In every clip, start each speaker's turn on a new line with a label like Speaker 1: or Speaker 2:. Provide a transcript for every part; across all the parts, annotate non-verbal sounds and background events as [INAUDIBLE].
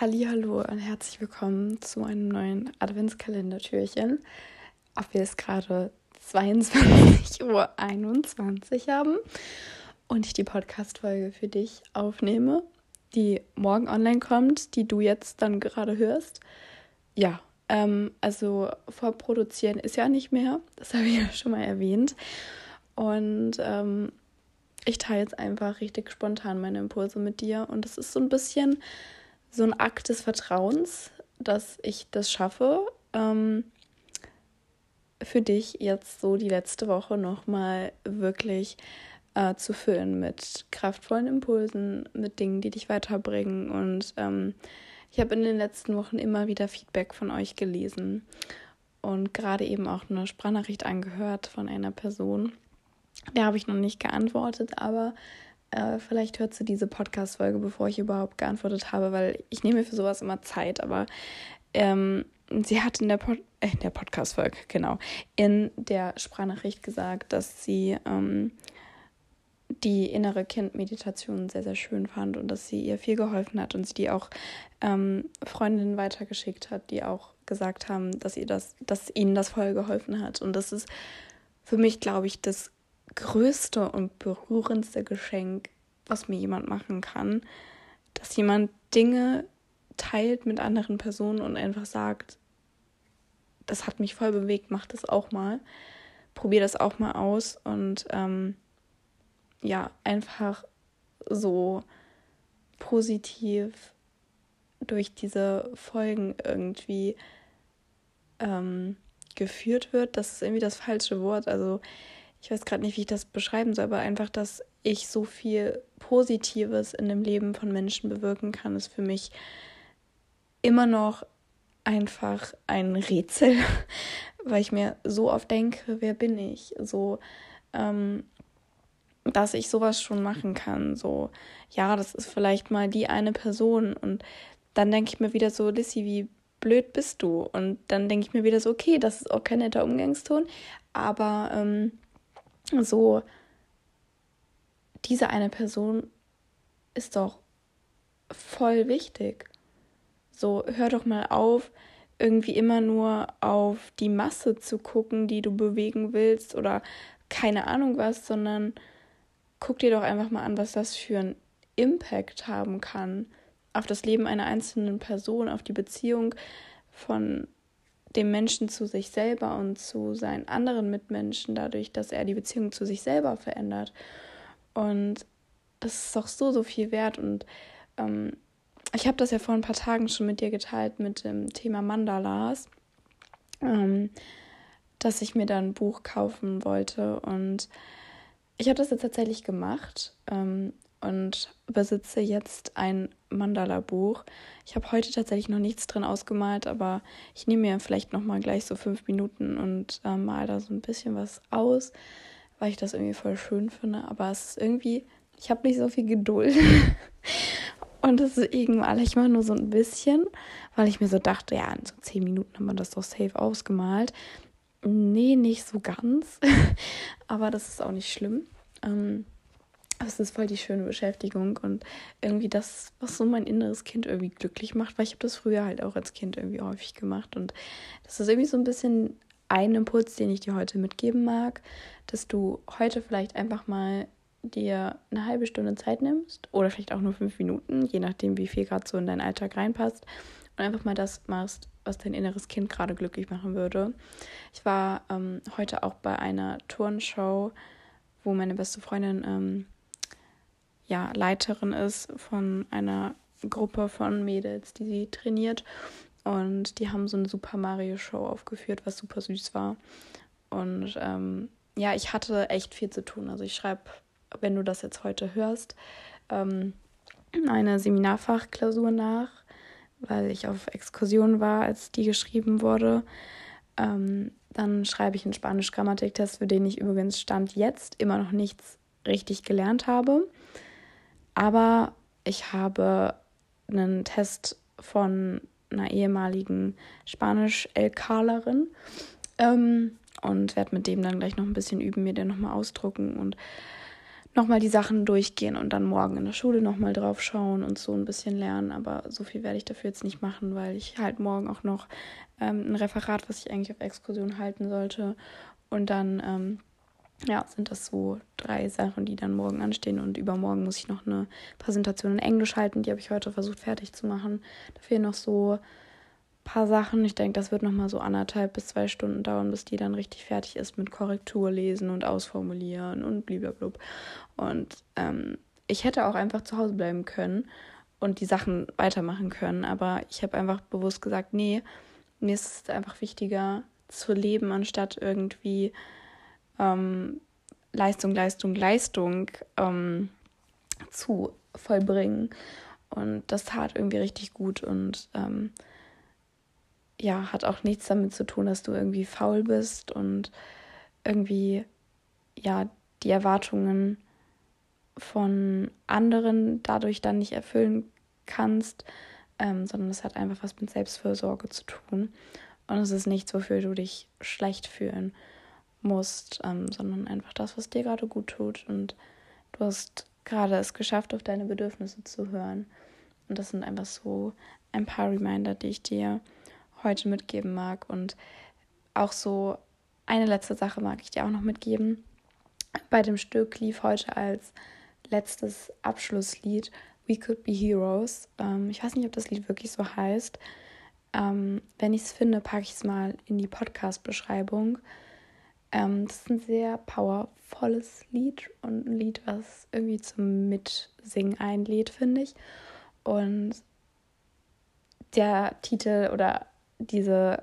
Speaker 1: Hallo und herzlich willkommen zu einem neuen Adventskalendertürchen. Ob wir es gerade 22.21 Uhr haben und ich die Podcast-Folge für dich aufnehme, die morgen online kommt, die du jetzt dann gerade hörst. Ja, ähm, also vorproduzieren ist ja nicht mehr, das habe ich ja schon mal erwähnt. Und ähm, ich teile jetzt einfach richtig spontan meine Impulse mit dir und es ist so ein bisschen so ein Akt des Vertrauens, dass ich das schaffe, ähm, für dich jetzt so die letzte Woche nochmal wirklich äh, zu füllen mit kraftvollen Impulsen, mit Dingen, die dich weiterbringen. Und ähm, ich habe in den letzten Wochen immer wieder Feedback von euch gelesen und gerade eben auch eine Sprachnachricht angehört von einer Person. Der habe ich noch nicht geantwortet, aber äh, vielleicht hört sie diese Podcast-Folge, bevor ich überhaupt geantwortet habe, weil ich nehme für sowas immer Zeit. Aber ähm, sie hat in der, Pod äh, der Podcast-Folge, genau, in der Sprachnachricht gesagt, dass sie ähm, die innere Kindmeditation sehr, sehr schön fand und dass sie ihr viel geholfen hat und sie die auch ähm, Freundinnen weitergeschickt hat, die auch gesagt haben, dass ihr das, dass ihnen das voll geholfen hat. Und das ist für mich, glaube ich, das größte und berührendste Geschenk, was mir jemand machen kann, dass jemand Dinge teilt mit anderen Personen und einfach sagt, das hat mich voll bewegt, mach das auch mal, probier das auch mal aus und ähm, ja, einfach so positiv durch diese Folgen irgendwie ähm, geführt wird. Das ist irgendwie das falsche Wort. Also ich weiß gerade nicht, wie ich das beschreiben soll, aber einfach, dass ich so viel Positives in dem Leben von Menschen bewirken kann, ist für mich immer noch einfach ein Rätsel, [LAUGHS] weil ich mir so oft denke, wer bin ich? So, ähm, dass ich sowas schon machen kann. So, ja, das ist vielleicht mal die eine Person und dann denke ich mir wieder so, Lissy, wie blöd bist du? Und dann denke ich mir wieder so, okay, das ist auch kein netter Umgangston, aber ähm, so, diese eine Person ist doch voll wichtig. So, hör doch mal auf, irgendwie immer nur auf die Masse zu gucken, die du bewegen willst oder keine Ahnung was, sondern guck dir doch einfach mal an, was das für einen Impact haben kann auf das Leben einer einzelnen Person, auf die Beziehung von dem Menschen zu sich selber und zu seinen anderen Mitmenschen, dadurch, dass er die Beziehung zu sich selber verändert. Und das ist doch so, so viel wert. Und ähm, ich habe das ja vor ein paar Tagen schon mit dir geteilt mit dem Thema Mandalas, ähm, dass ich mir da ein Buch kaufen wollte. Und ich habe das jetzt tatsächlich gemacht. Ähm, und besitze jetzt ein Mandala-Buch. Ich habe heute tatsächlich noch nichts drin ausgemalt, aber ich nehme mir vielleicht noch mal gleich so fünf Minuten und äh, mal da so ein bisschen was aus, weil ich das irgendwie voll schön finde. Aber es ist irgendwie, ich habe nicht so viel Geduld. [LAUGHS] und es ist irgendwie, ich mache nur so ein bisschen, weil ich mir so dachte, ja, in so zehn Minuten haben wir das doch safe ausgemalt. Nee, nicht so ganz. [LAUGHS] aber das ist auch nicht schlimm. Ähm, es ist voll die schöne Beschäftigung und irgendwie das, was so mein inneres Kind irgendwie glücklich macht, weil ich habe das früher halt auch als Kind irgendwie häufig gemacht und das ist irgendwie so ein bisschen ein Impuls, den ich dir heute mitgeben mag, dass du heute vielleicht einfach mal dir eine halbe Stunde Zeit nimmst oder vielleicht auch nur fünf Minuten, je nachdem, wie viel gerade so in deinen Alltag reinpasst und einfach mal das machst, was dein inneres Kind gerade glücklich machen würde. Ich war ähm, heute auch bei einer Turnshow, wo meine beste Freundin ähm, ja, Leiterin ist von einer Gruppe von Mädels, die sie trainiert. Und die haben so eine Super Mario Show aufgeführt, was super süß war. Und ähm, ja, ich hatte echt viel zu tun. Also ich schreibe, wenn du das jetzt heute hörst, ähm, eine Seminarfachklausur nach, weil ich auf Exkursion war, als die geschrieben wurde. Ähm, dann schreibe ich einen Spanisch-Grammatiktest, für den ich übrigens Stand jetzt immer noch nichts richtig gelernt habe. Aber ich habe einen Test von einer ehemaligen Spanisch-LKlerin ähm, und werde mit dem dann gleich noch ein bisschen üben, mir den nochmal ausdrucken und nochmal die Sachen durchgehen und dann morgen in der Schule nochmal drauf schauen und so ein bisschen lernen. Aber so viel werde ich dafür jetzt nicht machen, weil ich halt morgen auch noch ähm, ein Referat, was ich eigentlich auf Exkursion halten sollte. Und dann, ähm, ja, sind das so drei Sachen, die dann morgen anstehen. Und übermorgen muss ich noch eine Präsentation in Englisch halten. Die habe ich heute versucht fertig zu machen. Da fehlen noch so paar Sachen. Ich denke, das wird nochmal so anderthalb bis zwei Stunden dauern, bis die dann richtig fertig ist mit Korrektur lesen und ausformulieren und blablabla. Und ähm, ich hätte auch einfach zu Hause bleiben können und die Sachen weitermachen können. Aber ich habe einfach bewusst gesagt, nee, mir ist es einfach wichtiger zu leben, anstatt irgendwie ähm, Leistung, Leistung, Leistung ähm, zu vollbringen. Und das tat irgendwie richtig gut und ähm, ja, hat auch nichts damit zu tun, dass du irgendwie faul bist und irgendwie, ja, die Erwartungen von anderen dadurch dann nicht erfüllen kannst, ähm, sondern es hat einfach was mit Selbstfürsorge zu tun. Und es ist nichts, wofür du dich schlecht fühlen musst, ähm, sondern einfach das, was dir gerade gut tut. Und du hast gerade es geschafft, auf deine Bedürfnisse zu hören. Und das sind einfach so ein paar Reminder, die ich dir heute mitgeben mag. Und auch so eine letzte Sache mag ich dir auch noch mitgeben. Bei dem Stück lief heute als letztes Abschlusslied We Could Be Heroes. Ähm, ich weiß nicht, ob das Lied wirklich so heißt. Ähm, wenn ich es finde, packe ich es mal in die Podcast-Beschreibung. Ähm, das ist ein sehr powervolles Lied und ein Lied, was irgendwie zum Mitsingen einlädt, finde ich. Und der Titel oder diese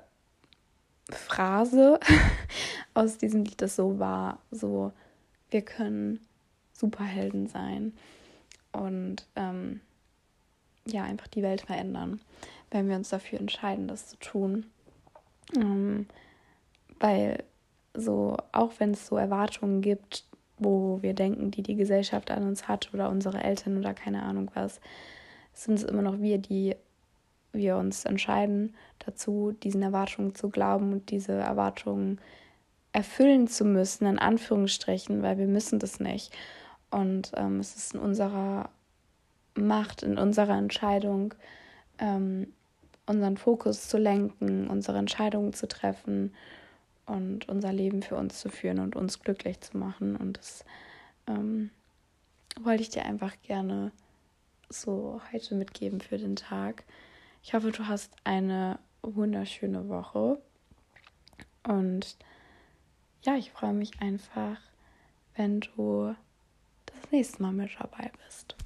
Speaker 1: Phrase [LAUGHS] aus diesem Lied, das so war, so, wir können Superhelden sein und ähm, ja, einfach die Welt verändern, wenn wir uns dafür entscheiden, das zu tun. Ähm, weil so, auch wenn es so Erwartungen gibt, wo wir denken, die die Gesellschaft an uns hat oder unsere Eltern oder keine Ahnung was, sind es immer noch wir, die wir uns entscheiden dazu, diesen Erwartungen zu glauben und diese Erwartungen erfüllen zu müssen, in Anführungsstrichen, weil wir müssen das nicht. Und ähm, es ist in unserer Macht, in unserer Entscheidung, ähm, unseren Fokus zu lenken, unsere Entscheidungen zu treffen und unser Leben für uns zu führen und uns glücklich zu machen. Und das ähm, wollte ich dir einfach gerne so heute mitgeben für den Tag. Ich hoffe, du hast eine wunderschöne Woche. Und ja, ich freue mich einfach, wenn du das nächste Mal mit dabei bist.